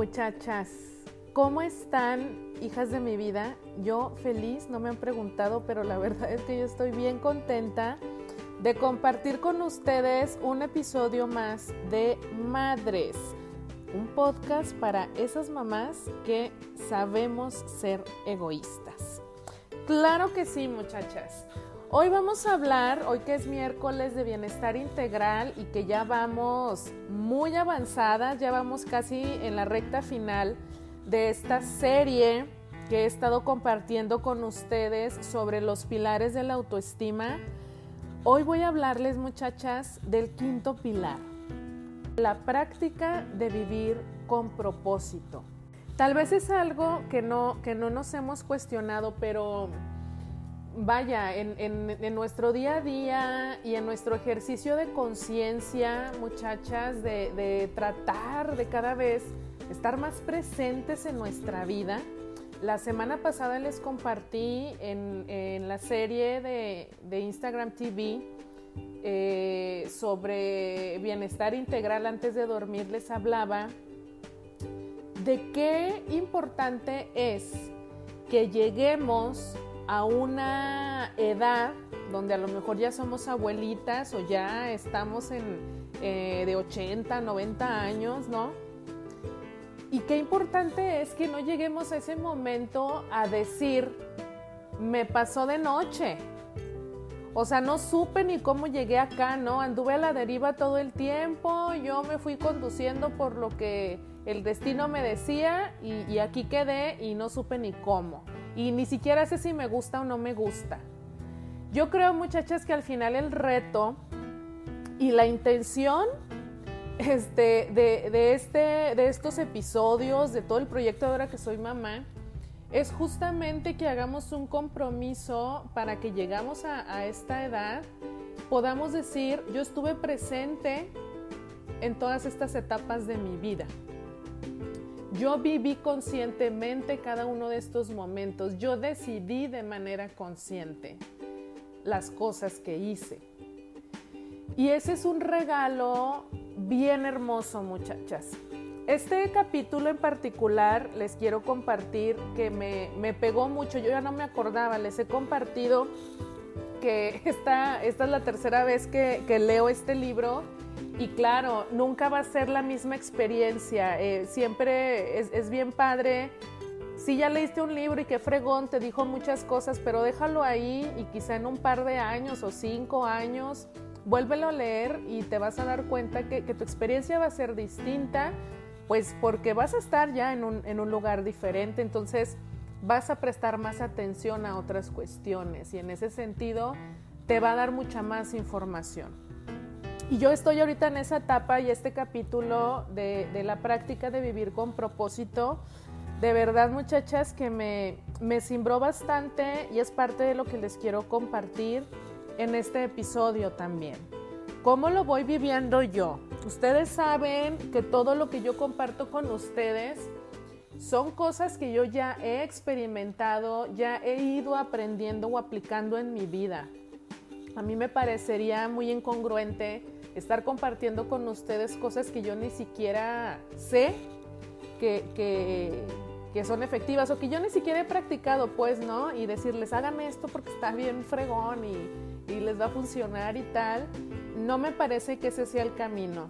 Muchachas, ¿cómo están, hijas de mi vida? Yo feliz, no me han preguntado, pero la verdad es que yo estoy bien contenta de compartir con ustedes un episodio más de Madres, un podcast para esas mamás que sabemos ser egoístas. Claro que sí, muchachas. Hoy vamos a hablar, hoy que es miércoles de bienestar integral y que ya vamos muy avanzadas, ya vamos casi en la recta final de esta serie que he estado compartiendo con ustedes sobre los pilares de la autoestima. Hoy voy a hablarles, muchachas, del quinto pilar, la práctica de vivir con propósito. Tal vez es algo que no, que no nos hemos cuestionado, pero vaya, en, nuestro día a día y en nuestro ejercicio de conciencia, muchachas, de, tratar de cada vez estar más presentes en nuestra vida. La semana pasada les compartí en, la serie de, Instagram TV eh, sobre bienestar integral antes de dormir, les hablaba de qué importante es que lleguemos a una edad donde a lo mejor ya somos abuelitas o ya estamos en, eh, de 80, 90 años, ¿no? Y qué importante es que no lleguemos a ese momento a decir, me pasó de noche. O sea, no supe ni cómo llegué acá, ¿no? Anduve a la deriva todo el tiempo, yo me fui conduciendo por lo que el destino me decía y, y aquí quedé y no supe ni cómo y ni siquiera sé si me gusta o no me gusta. Yo creo, muchachas, que al final el reto y la intención este, de, este, de estos episodios, de todo el proyecto ahora que soy mamá, es justamente que hagamos un compromiso para que llegamos a, a esta edad, podamos decir, yo estuve presente en todas estas etapas de mi vida. Yo viví conscientemente cada uno de estos momentos. Yo decidí de manera consciente las cosas que hice. Y ese es un regalo bien hermoso, muchachas. Este capítulo en particular les quiero compartir que me, pegó mucho. Yo ya no me acordaba, les he compartido que esta, esta es la tercera vez que, que leo este libro y claro, nunca va a ser la misma experiencia. Eh, siempre es, bien padre. Si ya leíste un libro y qué fregón, te dijo muchas cosas, pero déjalo ahí y quizá en un par de años o cinco años, vuélvelo a leer y te vas a dar cuenta que, tu experiencia va a ser distinta, pues porque vas a estar ya en un lugar diferente, entonces vas a prestar más atención a otras cuestiones y en ese sentido te va a dar mucha más información. Y yo estoy ahorita en esa etapa y este capítulo de, la práctica de vivir con propósito, de verdad muchachas que me, me cimbró bastante y es parte de lo que les quiero compartir en este episodio también. ¿Cómo lo voy viviendo yo? Ustedes saben que todo lo que yo comparto con ustedes son cosas que yo ya he experimentado, ya he ido aprendiendo o aplicando en mi vida. A mí me parecería muy incongruente estar compartiendo con ustedes cosas que yo ni siquiera sé que, que, son efectivas o que yo ni siquiera he practicado, pues, ¿no? Y decirles, hagan esto porque está bien fregón y, y les va a funcionar y tal. No me parece que ese sea el camino.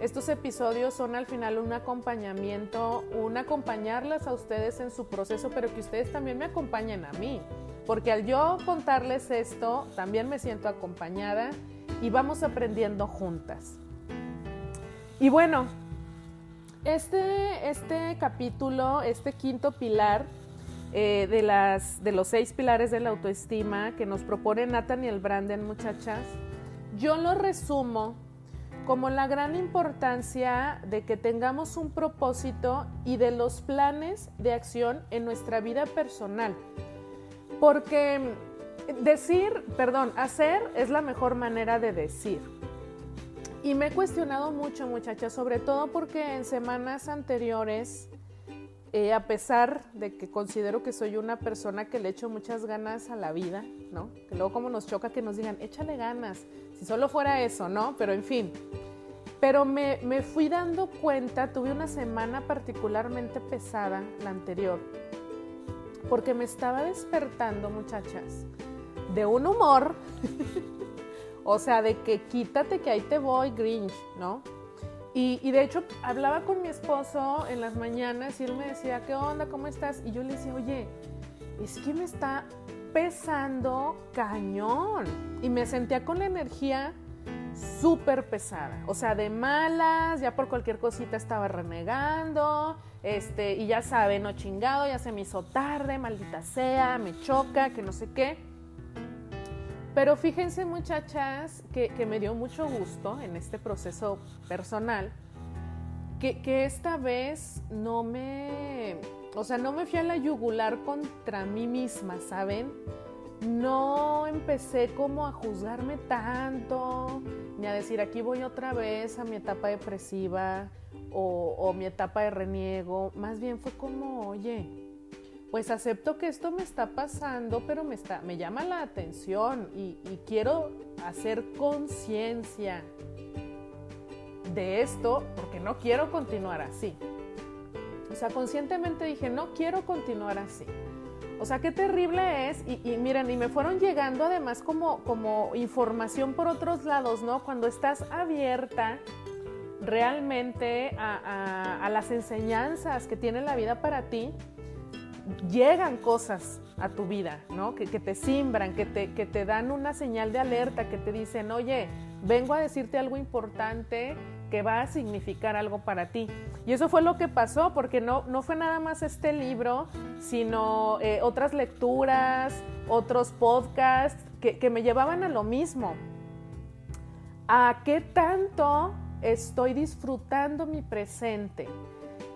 Estos episodios son al final un acompañamiento, un acompañarlas a ustedes en su proceso, pero que ustedes también me acompañen a mí. Porque al yo contarles esto, también me siento acompañada y vamos aprendiendo juntas. Y bueno, este, este capítulo, este quinto pilar eh, de, las, de los seis pilares de la autoestima que nos propone Nathaniel Branden, muchachas, yo lo resumo como la gran importancia de que tengamos un propósito y de los planes de acción en nuestra vida personal. Porque decir, perdón, hacer es la mejor manera de decir. Y me he cuestionado mucho, muchachas, sobre todo porque en semanas anteriores, eh, a pesar de que considero que soy una persona que le echo muchas ganas a la vida, ¿no? Que luego como nos choca que nos digan, échale ganas, si solo fuera eso, ¿no? Pero en fin, Pero me, me fui dando cuenta, tuve una semana particularmente pesada, la anterior, porque me estaba despertando, muchachas, de un humor, o sea, de que quítate que ahí te voy, Grinch, ¿no? Y, de hecho hablaba con mi esposo en las mañanas y él me decía, ¿qué onda? ¿Cómo estás? Y yo le decía, oye, es que me está pesando cañón. Y me sentía con la energía súper pesada, o sea, de malas, ya por cualquier cosita estaba renegando, este, y ya saben, no chingado, ya se me hizo tarde, maldita sea, me choca, que no sé qué. Pero fíjense muchachas que, que me dio mucho gusto en este proceso personal, que, que esta vez no me, o sea, no me fui a la yugular contra mí misma, ¿saben? no empecé como a juzgarme tanto, ni a decir aquí voy otra vez a mi etapa depresiva o, mi etapa de reniego. Más bien fue como, oye, pues acepto que esto me está pasando, pero me, está, me llama la atención y, quiero hacer conciencia de esto porque no quiero continuar así. O sea, conscientemente dije, no quiero continuar así. O sea, qué terrible es. Y, miren, y me fueron llegando además como, como información por otros lados, ¿no? Cuando estás abierta realmente a, las enseñanzas que tiene la vida para ti, llegan cosas a tu vida, ¿no? Que, te simbran, que te, que te dan una señal de alerta, que te dicen, oye, vengo a decirte algo importante que va a significar algo para ti. Y eso fue lo que pasó, porque no, no fue nada más este libro, sino eh, otras lecturas, otros podcasts que, que me llevaban a lo mismo. ¿A qué tanto estoy disfrutando mi presente?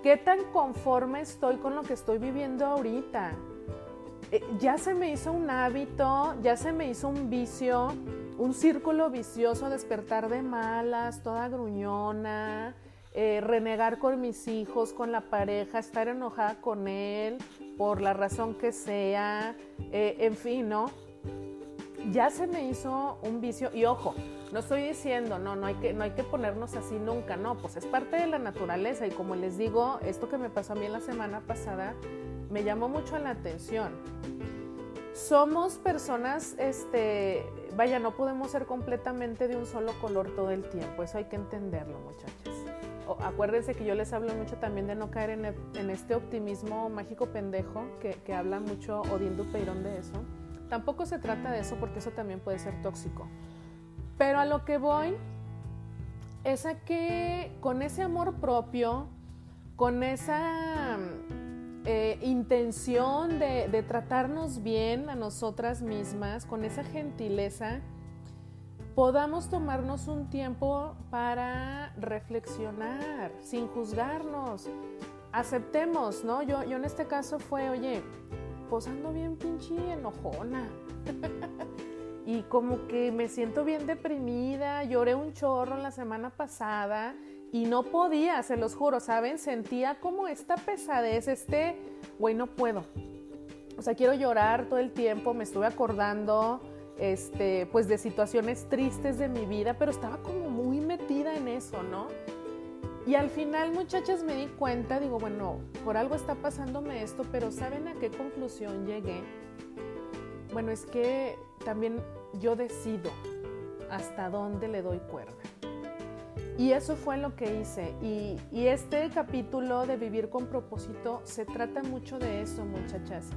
¿Qué tan conforme estoy con lo que estoy viviendo ahorita? Eh, ya se me hizo un hábito, ya se me hizo un vicio, un círculo vicioso, despertar de malas, toda gruñona, eh, renegar con mis hijos, con la pareja, estar enojada con él por la razón que sea, eh, en fin, ¿no? Ya se me hizo un vicio y ojo, no estoy diciendo, no, no hay, que, no hay que ponernos así nunca, no, pues es parte de la naturaleza y como les digo, esto que me pasó a mí la semana pasada, me llamó mucho la atención. Somos personas, este, vaya, no podemos ser completamente de un solo color todo el tiempo, eso hay que entenderlo, muchachas. acuérdense que yo les hablo mucho también de no caer en, este optimismo mágico pendejo que, que habla mucho Odín Dupeirón de eso. Tampoco se trata de eso porque eso también puede ser tóxico. Pero a lo que voy es a que con ese amor propio, con esa eh, intención de, tratarnos bien a nosotras mismas, con esa gentileza, podamos tomarnos un tiempo para reflexionar, sin juzgarnos. Aceptemos, ¿no? Yo, yo en este caso fue, oye, posando bien pinche enojona. y como que me siento bien deprimida, lloré un chorro la semana pasada y no podía, se los juro, ¿saben? Sentía como esta pesadez, este, güey, no puedo. O sea, quiero llorar todo el tiempo, me estuve acordando, este, pues de situaciones tristes de mi vida, pero estaba como muy metida en eso, ¿no? Y al final, muchachas, me di cuenta, digo, bueno, por algo está pasándome esto, pero ¿saben a qué conclusión llegué? Bueno, es que también yo decido hasta dónde le doy cuerda. Y eso fue lo que hice. Y, este capítulo de vivir con propósito se trata mucho de eso, muchachas.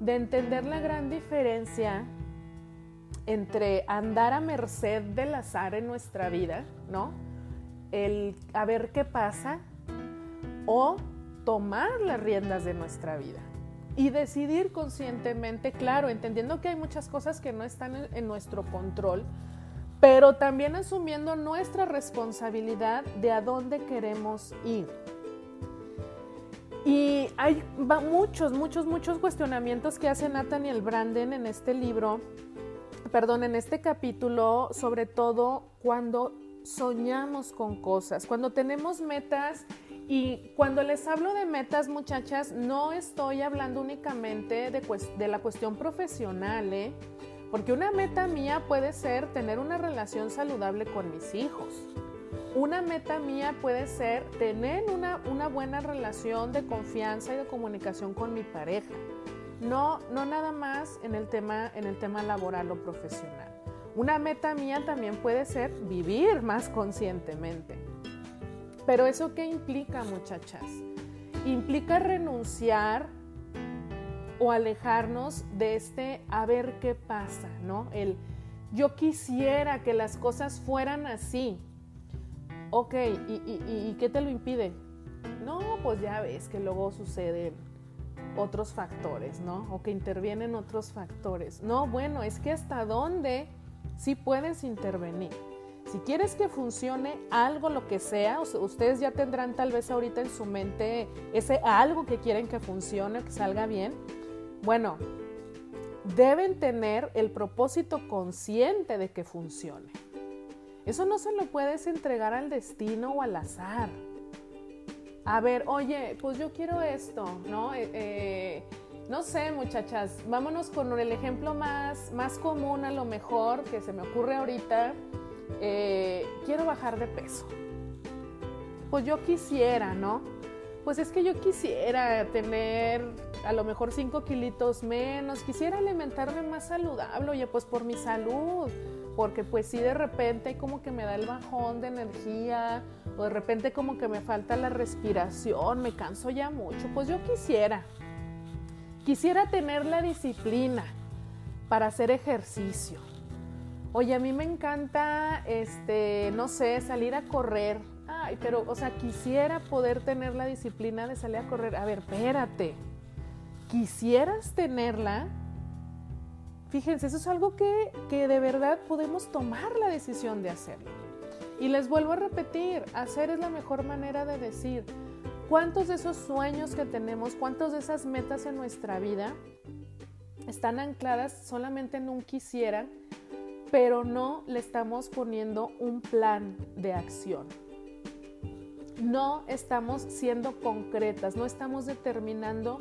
De entender la gran diferencia entre andar a merced del azar en nuestra vida, ¿no? El a ver qué pasa o tomar las riendas de nuestra vida y decidir conscientemente, claro, entendiendo que hay muchas cosas que no están en nuestro control, pero también asumiendo nuestra responsabilidad de a dónde queremos ir. Y hay muchos, muchos, muchos cuestionamientos que hace Nathaniel Branden en este libro, perdón, en este capítulo, sobre todo cuando soñamos con cosas, cuando tenemos metas y cuando les hablo de metas, muchachas, no estoy hablando únicamente de, la cuestión profesional, ¿eh? Porque una meta mía puede ser tener una relación saludable con mis hijos. Una meta mía puede ser tener una, buena relación de confianza y de comunicación con mi pareja. No, no nada más en el tema laboral o profesional. Una meta mía también puede ser vivir más conscientemente. Pero eso qué implica, muchachas? Implica renunciar o alejarnos de este a ver qué pasa, ¿no? El yo quisiera que las cosas fueran así. Ok, ¿y, qué te lo impide? No, pues ya ves que luego suceden otros factores, ¿no? O que intervienen otros factores. No, bueno, es que hasta dónde sí puedes intervenir. Si quieres que funcione algo, lo que sea, ustedes ya tendrán tal vez ahorita en su mente ese algo que quieren que funcione, que salga bien. Bueno, deben tener el propósito consciente de que funcione. Eso no se lo puedes entregar al destino o al azar. A ver, oye, pues yo quiero esto, ¿no? Eh, eh, no sé, muchachas, vámonos con el ejemplo más, más común a lo mejor que se me ocurre ahorita. Eh, quiero bajar de peso. Pues yo quisiera, ¿no? Pues es que yo quisiera tener a lo mejor 5 kilitos menos, quisiera alimentarme más saludable, oye, pues por mi salud, porque pues si de repente como que me da el bajón de energía, o de repente como que me falta la respiración, me canso ya mucho, pues yo quisiera, quisiera tener la disciplina para hacer ejercicio. Oye, a mí me encanta, este, no sé, salir a correr. Ay, pero, o sea, quisiera poder tener la disciplina de salir a correr. A ver, espérate quisieras tenerla, fíjense, eso es algo que, de verdad podemos tomar la decisión de hacerlo. Y les vuelvo a repetir, hacer es la mejor manera de decir cuántos de esos sueños que tenemos, cuántos de esas metas en nuestra vida están ancladas solamente en un quisiera, pero no le estamos poniendo un plan de acción. No estamos siendo concretas, no estamos determinando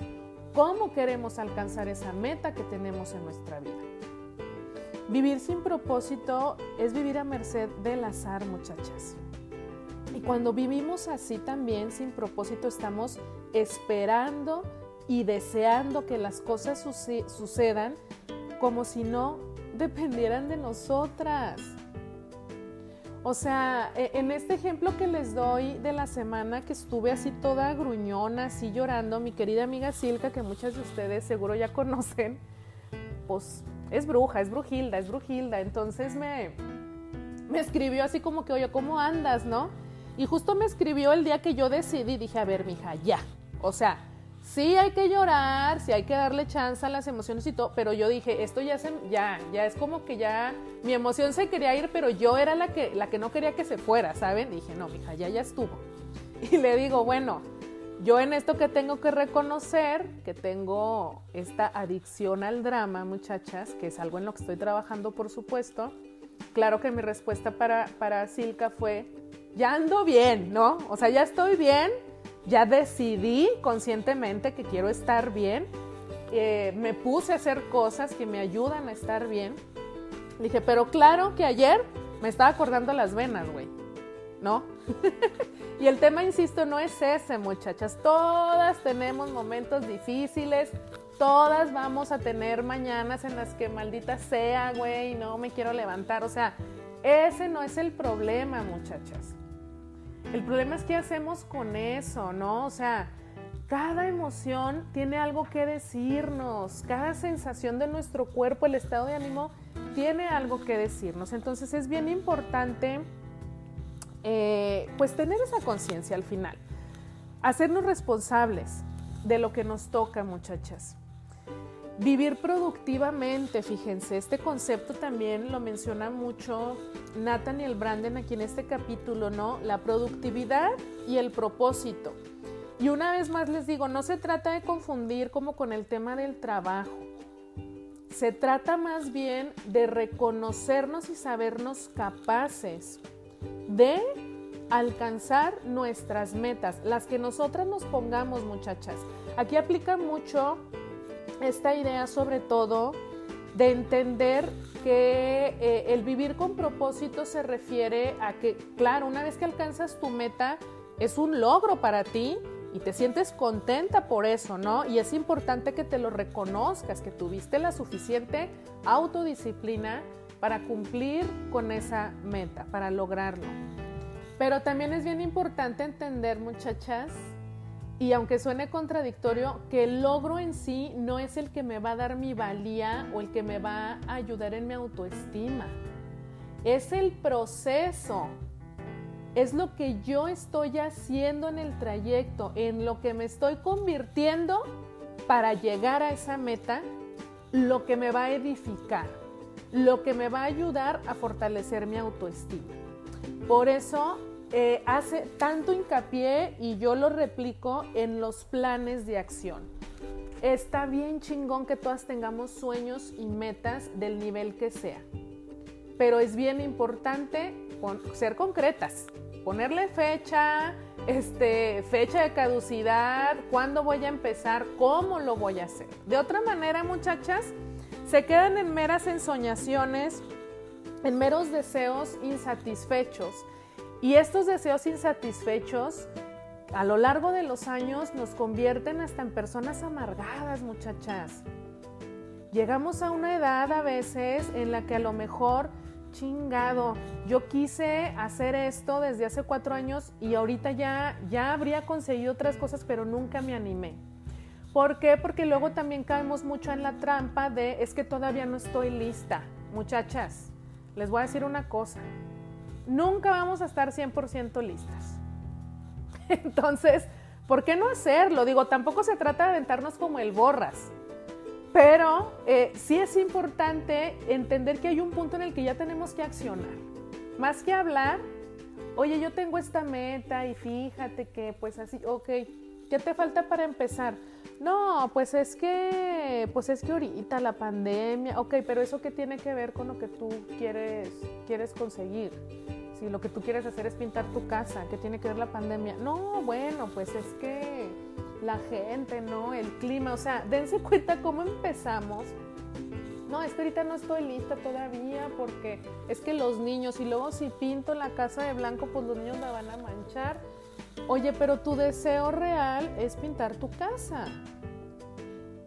cómo queremos alcanzar esa meta que tenemos en nuestra vida. Vivir sin propósito es vivir a merced del azar, muchachas. Cuando vivimos así también sin propósito estamos esperando y deseando que las cosas sucedan como si no dependieran de nosotras. O sea, e, en este ejemplo que les doy de la semana que estuve así toda gruñona, así llorando, mi querida amiga Silka, que muchas de ustedes seguro ya conocen, pues es bruja, es brujilda, es brujilda. Entonces me, me escribió así como que, oye, ¿cómo andas, no? Y justo me escribió el día que yo decidí, dije, a ver, mija, ya. O sea, sí hay que llorar, sí hay que darle chance a las emociones y todo, pero yo dije, esto ya, se, ya, ya es como que ya mi emoción se quería ir, pero yo era la que, la que no quería que se fuera, ¿saben? Dije, no, mija, ya, ya estuvo. Y le digo, bueno, yo en esto que tengo que reconocer, que tengo esta adicción al drama, muchachas, que es algo en lo que estoy trabajando, por supuesto, claro que mi respuesta para, para Silka fue, ya ando bien, ¿no? O sea, ya estoy bien, ya decidí conscientemente que quiero estar bien, eh, me puse a hacer cosas que me ayudan a estar bien. Dije, pero claro que ayer me estaba acordando las venas, güey, ¿no? y el tema, insisto, no es ese, muchachas. Todas tenemos momentos difíciles, todas vamos a tener mañanas en las que maldita sea, güey, no me quiero levantar. O sea, ese no es el problema, muchachas. El problema es qué hacemos con eso, ¿no? O sea, cada emoción tiene algo que decirnos, cada sensación de nuestro cuerpo, el estado de ánimo, tiene algo que decirnos. Entonces es bien importante eh, pues tener esa conciencia al final, hacernos responsables de lo que nos toca, muchachas. Vivir productivamente, fíjense, este concepto también lo menciona mucho Nathaniel Branden aquí en este capítulo, ¿no? La productividad y el propósito. Y una vez más les digo, no se trata de confundir como con el tema del trabajo. Se trata más bien de reconocernos y sabernos capaces de alcanzar nuestras metas, las que nosotras nos pongamos, muchachas. Aquí aplica mucho esta idea sobre todo de entender que eh, el vivir con propósito se refiere a que, claro, una vez que alcanzas tu meta, es un logro para ti y te sientes contenta por eso, ¿no? Y es importante que te lo reconozcas, que tuviste la suficiente autodisciplina para cumplir con esa meta, para lograrlo. Pero también es bien importante entender, muchachas, y aunque suene contradictorio, que el logro en sí no es el que me va a dar mi valía o el que me va a ayudar en mi autoestima. Es el proceso. Es lo que yo estoy haciendo en el trayecto, en lo que me estoy convirtiendo para llegar a esa meta, lo que me va a edificar, lo que me va a ayudar a fortalecer mi autoestima. Por eso eh, hace tanto hincapié y yo lo replico en los planes de acción. Está bien chingón que todas tengamos sueños y metas del nivel que sea, pero es bien importante ser concretas, ponerle fecha, este, fecha de caducidad, cuándo voy a empezar, cómo lo voy a hacer. De otra manera, muchachas, se quedan en meras ensoñaciones, en meros deseos insatisfechos y estos deseos insatisfechos a lo largo de los años nos convierten hasta en personas amargadas, muchachas. Llegamos a una edad a veces en la que a lo mejor, chingado, yo quise hacer esto desde hace cuatro años y ahorita ya, ya habría conseguido otras cosas, pero nunca me animé. ¿Por qué? Porque luego también caemos mucho en la trampa de es que todavía no estoy lista. Muchachas, les voy a decir una cosa nunca vamos a estar 100% listas. Entonces, ¿por qué no hacerlo? Digo, tampoco se trata de aventarnos como el borras, pero eh, sí es importante entender que hay un punto en el que ya tenemos que accionar. Más que hablar, oye, yo tengo esta meta y fíjate que pues así, ok, ¿qué te falta para empezar? No, pues es que, pues es que ahorita la pandemia, ok, pero eso qué tiene que ver con lo que tú quieres, quieres conseguir si lo que tú quieres hacer es pintar tu casa, ¿qué tiene que ver la pandemia? No, bueno, pues es que la gente, ¿no? El clima, o sea, dense cuenta cómo empezamos. No, es que ahorita no estoy lista todavía porque es que los niños, y luego si pinto la casa de blanco, pues los niños la van a manchar. Oye, pero tu deseo real es pintar tu casa.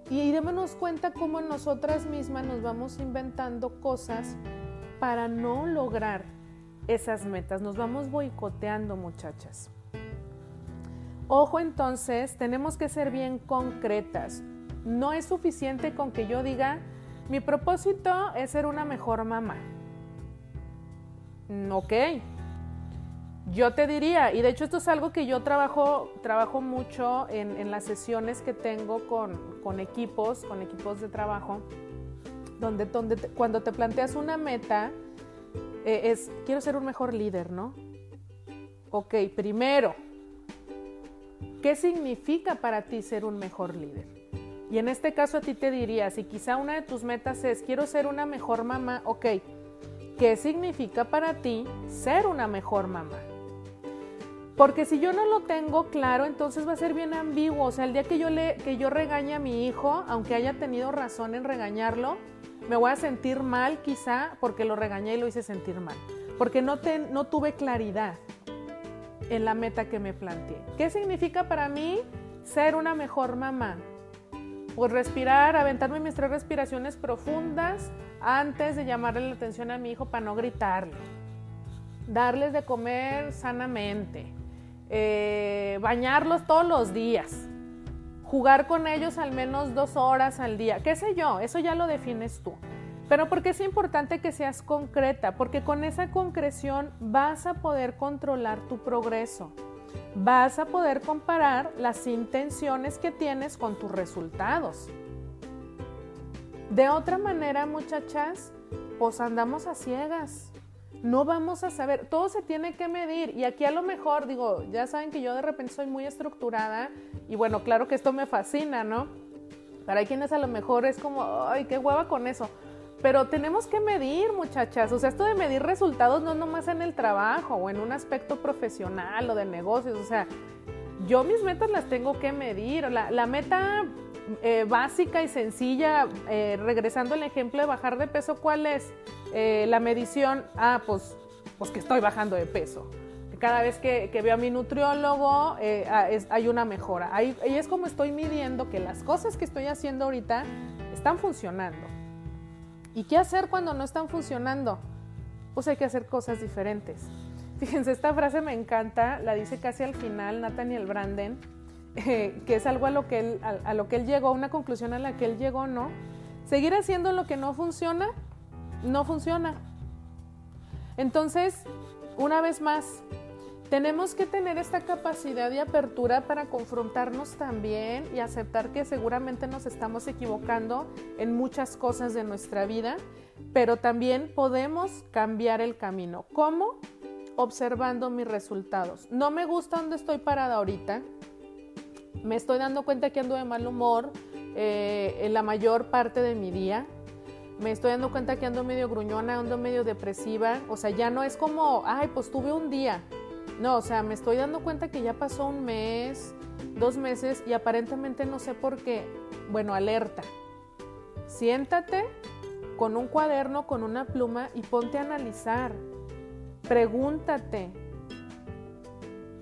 Y démonos cuenta cómo nosotras mismas nos vamos inventando cosas para no lograr esas metas. Nos vamos boicoteando, muchachas. Ojo entonces, tenemos que ser bien concretas. No es suficiente con que yo diga, mi propósito es ser una mejor mamá. Ok. Yo te diría, y de hecho esto es algo que yo trabajo, trabajo mucho en, las sesiones que tengo con, equipos, con equipos de trabajo, donde, donde cuando te planteas una meta, eh, es, quiero ser un mejor líder, ¿no? Ok, primero, ¿qué significa para ti ser un mejor líder? Y en este caso a ti te diría, si quizá una de tus metas es, quiero ser una mejor mamá, ok, ¿qué significa para ti ser una mejor mamá? Porque si yo no lo tengo claro, entonces va a ser bien ambiguo. O sea, el día que yo, le, que yo regañe a mi hijo, aunque haya tenido razón en regañarlo, me voy a sentir mal quizá porque lo regañé y lo hice sentir mal, porque no, no tuve claridad en la meta que me planteé. ¿Qué significa para mí ser una mejor mamá? Pues respirar, aventarme mis tres respiraciones profundas antes de llamarle la atención a mi hijo para no gritarle. Darles de comer sanamente. Eh, bañarlos todos los días. Jugar con ellos al menos dos horas al día, qué sé yo, eso ya lo defines tú. Pero porque es importante que seas concreta, porque con esa concreción vas a poder controlar tu progreso, vas a poder comparar las intenciones que tienes con tus resultados. De otra manera, muchachas, pues andamos a ciegas no vamos a saber, todo se tiene que medir y aquí a lo mejor digo, ya saben que yo de repente soy muy estructurada y bueno, claro que esto me fascina, ¿no? Para hay quienes a lo mejor es como, ay, qué hueva con eso. Pero tenemos que medir, muchachas. O sea, esto de medir resultados no nomás en el trabajo o en un aspecto profesional o de negocios. O sea, yo mis metas las tengo que medir. La, la meta eh, básica y sencilla, eh, regresando al ejemplo de bajar de peso, ¿cuál es? Eh, la medición, ah, pues, pues que estoy bajando de peso. Cada vez que, veo a mi nutriólogo ah, hay una mejora. Ahí es como estoy midiendo que las cosas que estoy haciendo ahorita están funcionando. ¿Y qué hacer cuando no están funcionando? Pues hay que hacer cosas diferentes. Fíjense, esta frase me encanta, la dice casi al final Nathaniel Branden que es algo a lo que, él, a, lo que él llegó, una conclusión a la que él llegó, ¿no? Seguir haciendo lo que no funciona, no funciona. Entonces, una vez más, tenemos que tener esta capacidad y apertura para confrontarnos también y aceptar que seguramente nos estamos equivocando en muchas cosas de nuestra vida, pero también podemos cambiar el camino. ¿Cómo? Observando mis resultados. No me gusta donde estoy parada ahorita, me estoy dando cuenta que ando de mal humor eh, en la mayor parte de mi día. Me estoy dando cuenta que ando medio gruñona, ando medio depresiva. O sea, ya no es como, ay, pues tuve un día. No, o sea, me estoy dando cuenta que ya pasó un mes, dos meses y aparentemente no sé por qué. Bueno, alerta. Siéntate con un cuaderno, con una pluma y ponte a analizar. Pregúntate,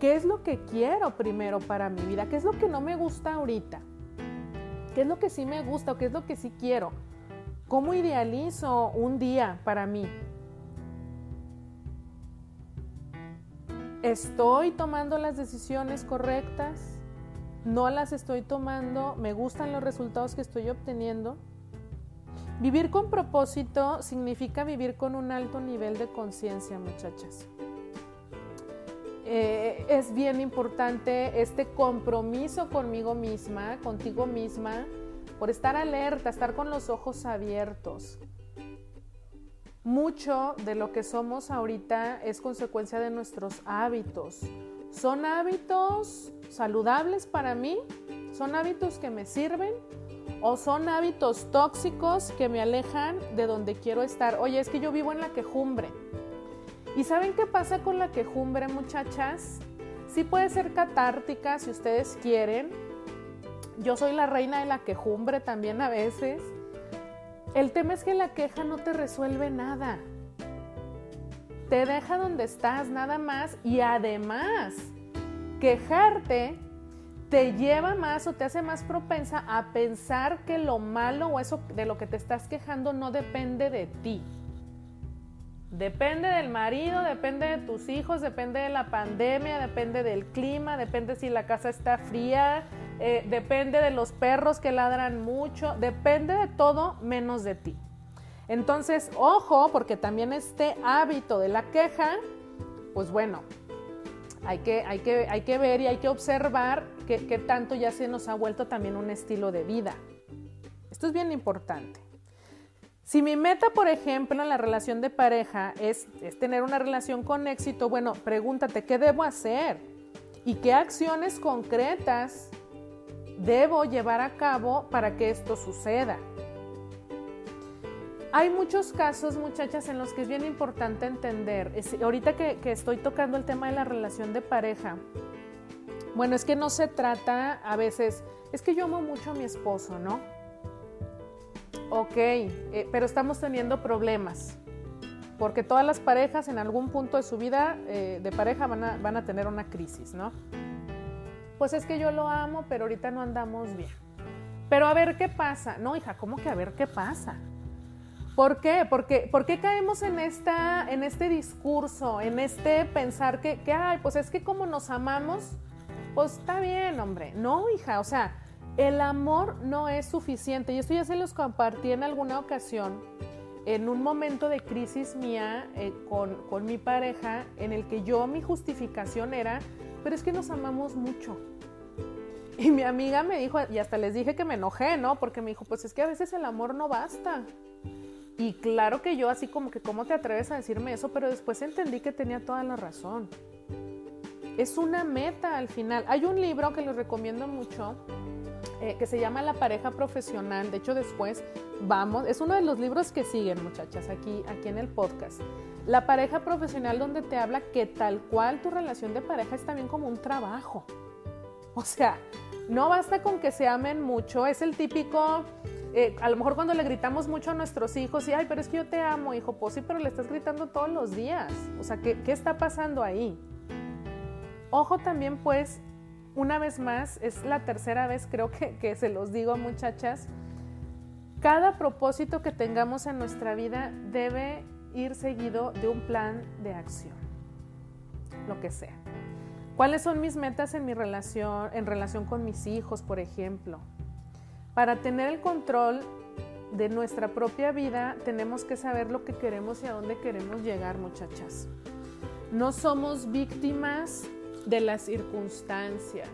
¿Qué es lo que quiero primero para mi vida? ¿Qué es lo que no me gusta ahorita? ¿Qué es lo que sí me gusta o qué es lo que sí quiero? ¿Cómo idealizo un día para mí? ¿Estoy tomando las decisiones correctas? ¿No las estoy tomando? ¿Me gustan los resultados que estoy obteniendo? Vivir con propósito significa vivir con un alto nivel de conciencia, muchachas. Eh, es bien importante este compromiso conmigo misma, contigo misma, por estar alerta, estar con los ojos abiertos. Mucho de lo que somos ahorita es consecuencia de nuestros hábitos. ¿Son hábitos saludables para mí? ¿Son hábitos que me sirven? ¿O son hábitos tóxicos que me alejan de donde quiero estar? Oye, es que yo vivo en la quejumbre ¿Y saben qué pasa con la quejumbre, muchachas? Sí puede ser catártica si ustedes quieren. Yo soy la reina de la quejumbre también a veces. El tema es que la queja no te resuelve nada. Te deja donde estás nada más y además quejarte te lleva más o te hace más propensa a pensar que lo malo o eso de lo que te estás quejando no depende de ti. Depende del marido, depende de tus hijos, depende de la pandemia, depende del clima, depende si la casa está fría, eh, depende de los perros que ladran mucho, depende de todo menos de ti. Entonces, ojo, porque también este hábito de la queja, pues bueno, hay que, hay que, hay que ver y hay que observar qué tanto ya se nos ha vuelto también un estilo de vida. Esto es bien importante. Si mi meta, por ejemplo, en la relación de pareja es, tener una relación con éxito, bueno, pregúntate, ¿qué debo hacer? ¿Y qué acciones concretas debo llevar a cabo para que esto suceda? Hay muchos casos, muchachas, en los que es bien importante entender, ahorita que, estoy tocando el tema de la relación de pareja, bueno, es que no se trata a veces, es que yo amo mucho a mi esposo, ¿no? Ok, eh, pero estamos teniendo problemas, porque todas las parejas en algún punto de su vida eh, de pareja van a, van a tener una crisis, ¿no? Pues es que yo lo amo, pero ahorita no andamos bien. Pero a ver qué pasa. No, hija, ¿cómo que a ver qué pasa? ¿Por qué? Porque, ¿Por qué caemos en, esta, en este discurso, en este pensar que, que, ay, pues es que como nos amamos, pues está bien, hombre. No, hija, o sea, el amor no es suficiente. Y esto ya se los compartí en alguna ocasión, en un momento de crisis mía eh, con, con mi pareja, en el que yo mi justificación era, pero es que nos amamos mucho. Y mi amiga me dijo, y hasta les dije que me enojé, ¿no? Porque me dijo, pues es que a veces el amor no basta. Y claro que yo así como que, ¿cómo te atreves a decirme eso? Pero después entendí que tenía toda la razón. Es una meta al final. Hay un libro que les recomiendo mucho eh, que se llama La pareja profesional. De hecho, después vamos, es uno de los libros que siguen, muchachas, aquí, aquí en el podcast. La pareja profesional donde te habla que tal cual tu relación de pareja es también como un trabajo. O sea, No basta con que se amen mucho, es el típico, eh, a lo mejor cuando le gritamos mucho a nuestros hijos, y ay, pero es que yo te amo, hijo, pues sí, pero le estás gritando todos los días. O sea, ¿qué, qué está pasando ahí? Ojo también, pues, una vez más, es la tercera vez creo que, se los digo muchachas, cada propósito que tengamos en nuestra vida debe ir seguido de un plan de acción, lo que sea. ¿Cuáles son mis metas en mi relación, en relación con mis hijos, por ejemplo? Para tener el control de nuestra propia vida, tenemos que saber lo que queremos y a dónde queremos llegar, muchachas. No somos víctimas de las circunstancias.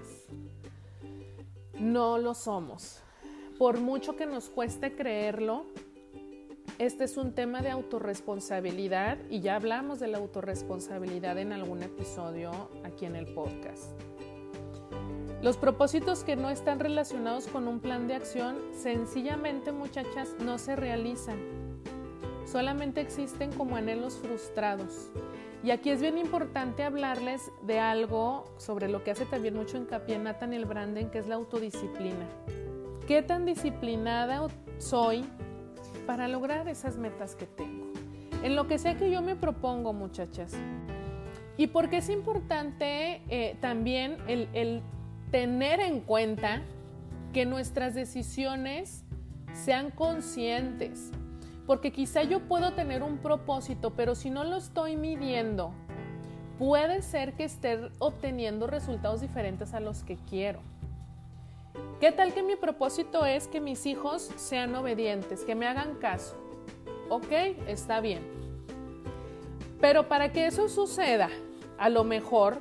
No lo somos. Por mucho que nos cueste creerlo, este es un tema de autorresponsabilidad y ya hablamos de la autorresponsabilidad en algún episodio aquí en el podcast. Los propósitos que no están relacionados con un plan de acción sencillamente muchachas no se realizan. Solamente existen como anhelos frustrados. Y aquí es bien importante hablarles de algo sobre lo que hace también mucho hincapié Nathaniel Branden, que es la autodisciplina. ¿Qué tan disciplinada soy para lograr esas metas que tengo. En lo que sea que yo me propongo, muchachas. Y porque es importante eh, también el, el tener en cuenta que nuestras decisiones sean conscientes. Porque quizá yo puedo tener un propósito, pero si no lo estoy midiendo, puede ser que esté obteniendo resultados diferentes a los que quiero. ¿Qué tal que mi propósito es que mis hijos sean obedientes, que me hagan caso? Ok, está bien. Pero para que eso suceda, a lo mejor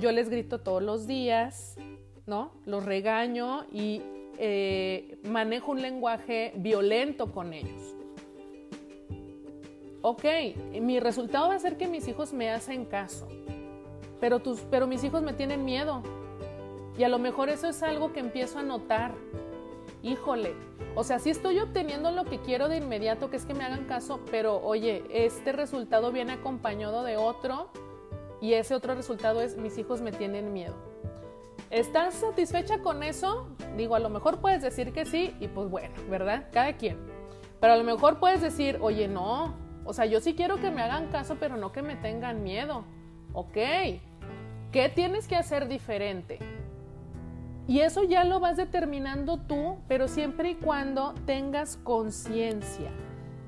yo les grito todos los días, ¿no? Los regaño y eh, manejo un lenguaje violento con ellos. Ok, mi resultado va a ser que mis hijos me hacen caso, pero, tus, pero mis hijos me tienen miedo, y a lo mejor eso es algo que empiezo a notar. Híjole, o sea, sí estoy obteniendo lo que quiero de inmediato, que es que me hagan caso, pero oye, este resultado viene acompañado de otro y ese otro resultado es mis hijos me tienen miedo. ¿Estás satisfecha con eso? Digo, a lo mejor puedes decir que sí y pues bueno, ¿verdad? Cada quien. Pero a lo mejor puedes decir, oye, no, o sea, yo sí quiero que me hagan caso, pero no que me tengan miedo. Ok, ¿qué tienes que hacer diferente? Y eso ya lo vas determinando tú, pero siempre y cuando tengas conciencia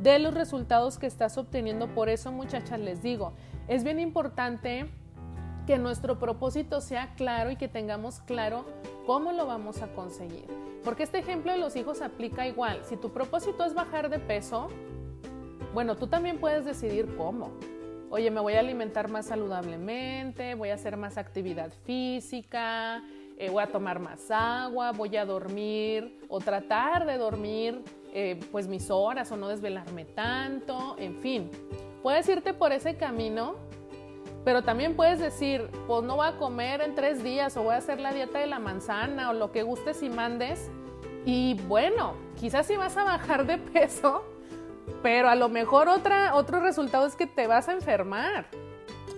de los resultados que estás obteniendo. Por eso, muchachas, les digo, es bien importante que nuestro propósito sea claro y que tengamos claro cómo lo vamos a conseguir. Porque este ejemplo de los hijos aplica igual. Si tu propósito es bajar de peso, bueno, tú también puedes decidir cómo. Oye, me voy a alimentar más saludablemente, voy a hacer más actividad física, eh, voy a tomar más agua, voy a dormir o tratar de dormir eh, pues mis horas o no desvelarme tanto, en fin. Puedes irte por ese camino, pero también puedes decir, pues no voy a comer en tres días o voy a hacer la dieta de la manzana o lo que gustes y mandes. Y bueno, quizás sí vas a bajar de peso, pero a lo mejor otro resultado es que te vas a enfermar.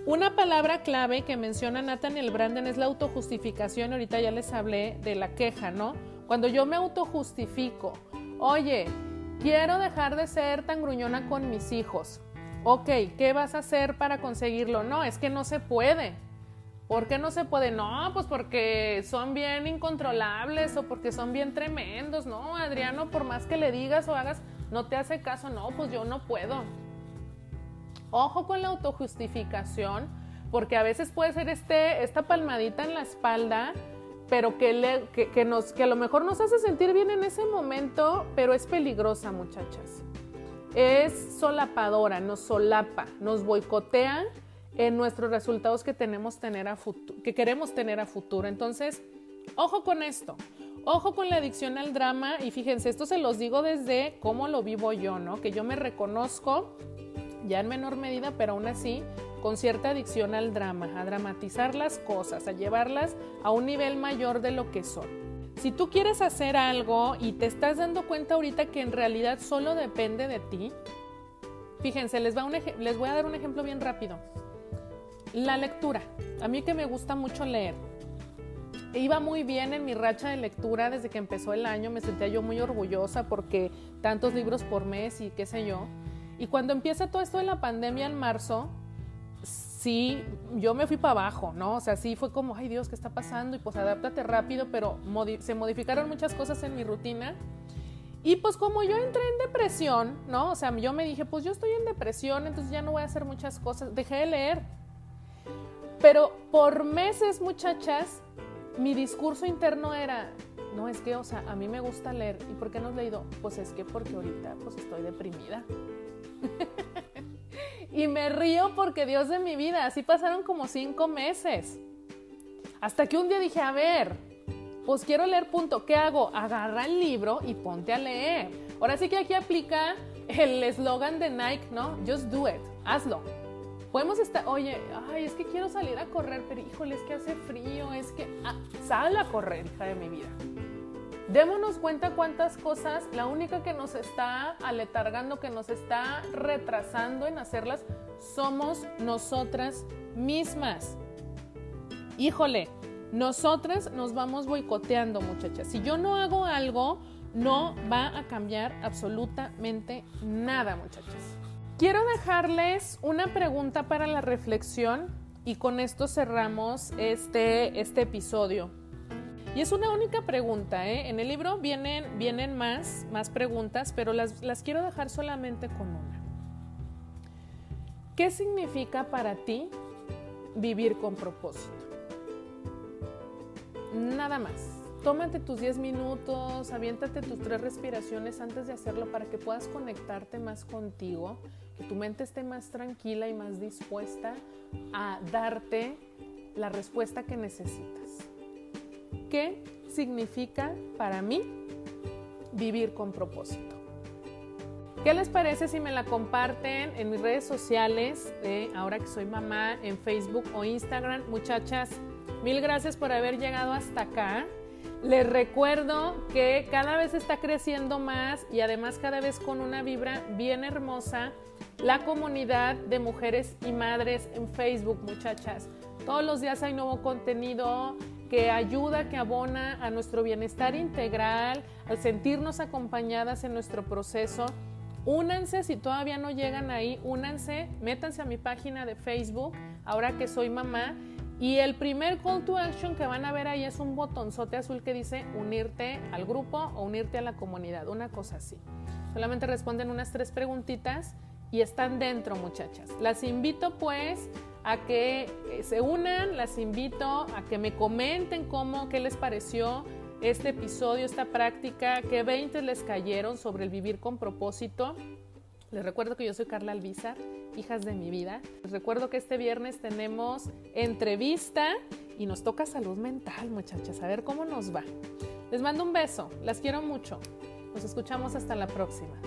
Una palabra clave que menciona Nathaniel Branden es la autojustificación. Ahorita ya les hablé de la queja, ¿no? Cuando yo me autojustifico, oye, quiero dejar de ser tan gruñona con mis hijos. Ok, ¿qué vas a hacer para conseguirlo? No, es que no se puede. ¿Por qué no se puede? No, pues porque son bien incontrolables o porque son bien tremendos. No, Adriano, por más que le digas o hagas, no te hace caso. No, pues yo no puedo. Ojo con la autojustificación, porque a veces puede ser este, esta palmadita en la espalda, pero que, le, que, nos, que a lo mejor nos hace sentir bien en ese momento, pero es peligrosa, muchachas. Es solapadora, nos solapa, nos boicotea en nuestros resultados que, tenemos tener a que queremos tener a futuro. Entonces, ojo con esto. Ojo con la adicción al drama y fíjense, esto se los digo desde cómo lo vivo yo, ¿no? Que yo me reconozco ya en menor medida, pero aún así con cierta adicción al drama, a dramatizar las cosas, a llevarlas a un nivel mayor de lo que son. Si tú quieres hacer algo y te estás dando cuenta ahorita que en realidad solo depende de ti, fíjense, les, va un les voy a dar un ejemplo bien rápido. La lectura. A mí que me gusta mucho leer. Iba muy bien en mi racha de lectura desde que empezó el año, me sentía yo muy orgullosa porque tantos libros por mes y qué sé yo. Y cuando empieza todo esto de la pandemia en marzo, sí, yo me fui para abajo, ¿no? O sea, sí fue como, ay Dios, ¿qué está pasando? Y pues adáptate rápido, pero se modificaron muchas cosas en mi rutina. Y pues como yo entré en depresión, ¿no? O sea, yo me dije, pues yo estoy en depresión, entonces ya no voy a hacer muchas cosas. Dejé de leer. Pero por meses, muchachas, mi discurso interno era, no es que, o sea, a mí me gusta leer. ¿Y por qué no has leído? Pues es que porque ahorita pues estoy deprimida. y me río porque Dios de mi vida, así pasaron como cinco meses. Hasta que un día dije, a ver, pues quiero leer punto, ¿qué hago? Agarra el libro y ponte a leer. Ahora sí que aquí aplica el eslogan de Nike, ¿no? Just do it, hazlo. Podemos estar, oye, ay, es que quiero salir a correr, pero híjole, es que hace frío, es que ah, sal a correr, hija de mi vida. Démonos cuenta cuántas cosas, la única que nos está aletargando, que nos está retrasando en hacerlas, somos nosotras mismas. Híjole, nosotras nos vamos boicoteando, muchachas. Si yo no hago algo, no va a cambiar absolutamente nada, muchachas. Quiero dejarles una pregunta para la reflexión y con esto cerramos este, este episodio. Y es una única pregunta, ¿eh? En el libro vienen, vienen más, más preguntas, pero las, las quiero dejar solamente con una. ¿Qué significa para ti vivir con propósito? Nada más. Tómate tus 10 minutos, aviéntate tus tres respiraciones antes de hacerlo para que puedas conectarte más contigo que tu mente esté más tranquila y más dispuesta a darte la respuesta que necesitas. ¿Qué significa para mí vivir con propósito? ¿Qué les parece si me la comparten en mis redes sociales, ahora que soy mamá, en Facebook o Instagram? Muchachas, mil gracias por haber llegado hasta acá. Les recuerdo que cada vez está creciendo más y además cada vez con una vibra bien hermosa la comunidad de mujeres y madres en Facebook, muchachas. Todos los días hay nuevo contenido que ayuda, que abona a nuestro bienestar integral, al sentirnos acompañadas en nuestro proceso. Únanse, si todavía no llegan ahí, únanse, métanse a mi página de Facebook, ahora que soy mamá, y el primer call to action que van a ver ahí es un botonzote azul que dice unirte al grupo o unirte a la comunidad, una cosa así. Solamente responden unas tres preguntitas y están dentro, muchachas. Las invito pues a que eh, se unan, las invito a que me comenten cómo, qué les pareció este episodio, esta práctica, qué 20 les cayeron sobre el vivir con propósito. Les recuerdo que yo soy Carla Alvizar, hijas de mi vida. Les recuerdo que este viernes tenemos entrevista y nos toca salud mental, muchachas, a ver cómo nos va. Les mando un beso, las quiero mucho. Nos escuchamos hasta la próxima.